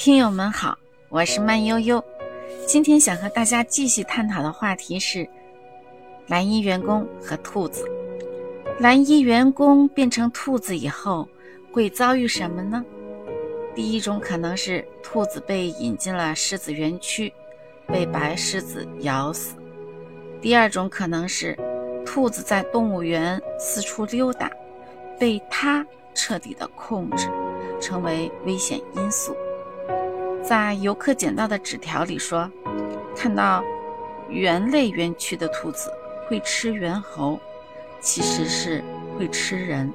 听友们好，我是慢悠悠。今天想和大家继续探讨的话题是蓝衣员工和兔子。蓝衣员工变成兔子以后会遭遇什么呢？第一种可能是兔子被引进了狮子园区，被白狮子咬死；第二种可能是兔子在动物园四处溜达，被它彻底的控制，成为危险因素。在游客捡到的纸条里说，看到猿类园区的兔子会吃猿猴，其实是会吃人。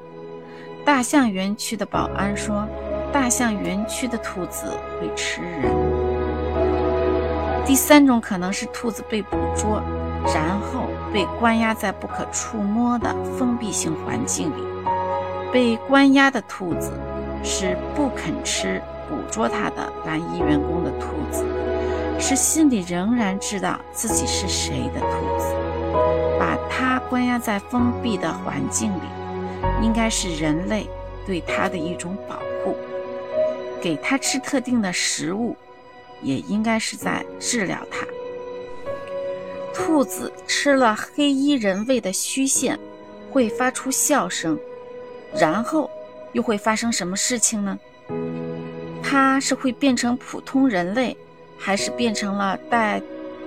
大象园区的保安说，大象园区的兔子会吃人。第三种可能是兔子被捕捉，然后被关押在不可触摸的封闭性环境里。被关押的兔子是不肯吃。捕捉它的蓝衣员工的兔子，是心里仍然知道自己是谁的兔子。把它关押在封闭的环境里，应该是人类对它的一种保护。给它吃特定的食物，也应该是在治疗它。兔子吃了黑衣人喂的虚线，会发出笑声，然后又会发生什么事情呢？他是会变成普通人类，还是变成了戴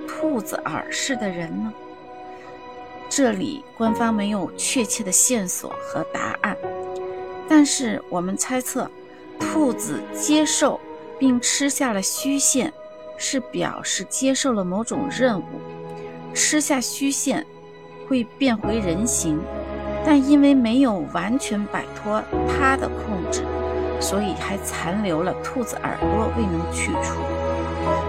兔子耳饰的人呢？这里官方没有确切的线索和答案，但是我们猜测，兔子接受并吃下了虚线，是表示接受了某种任务。吃下虚线会变回人形，但因为没有完全摆脱它的控制。所以还残留了兔子耳朵未能去除，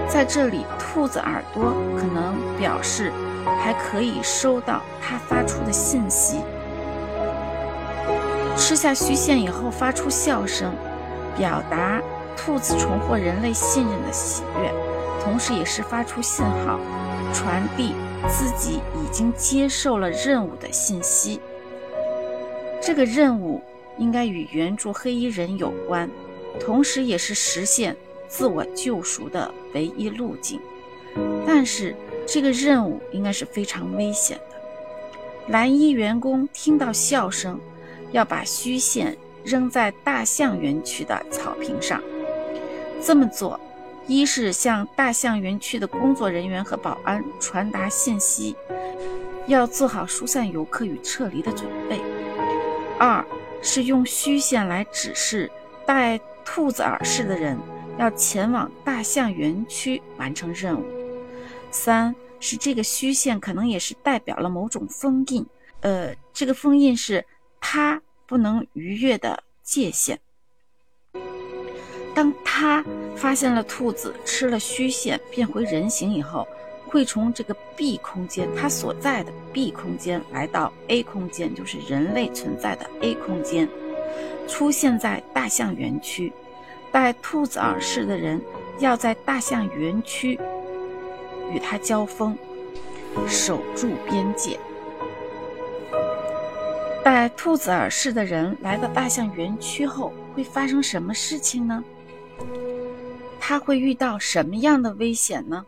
在这里，兔子耳朵可能表示还可以收到它发出的信息。吃下虚线以后发出笑声，表达兔子重获人类信任的喜悦，同时也是发出信号，传递自己已经接受了任务的信息。这个任务。应该与援助黑衣人有关，同时也是实现自我救赎的唯一路径。但是这个任务应该是非常危险的。蓝衣员工听到笑声，要把虚线扔在大象园区的草坪上。这么做，一是向大象园区的工作人员和保安传达信息，要做好疏散游客与撤离的准备；二。是用虚线来指示戴兔子耳饰的人要前往大象园区完成任务。三是这个虚线可能也是代表了某种封印，呃，这个封印是他不能逾越的界限。当他发现了兔子吃了虚线变回人形以后。会从这个 B 空间，它所在的 B 空间来到 A 空间，就是人类存在的 A 空间，出现在大象园区。戴兔子耳饰的人要在大象园区与它交锋，守住边界。戴兔子耳饰的人来到大象园区后会发生什么事情呢？他会遇到什么样的危险呢？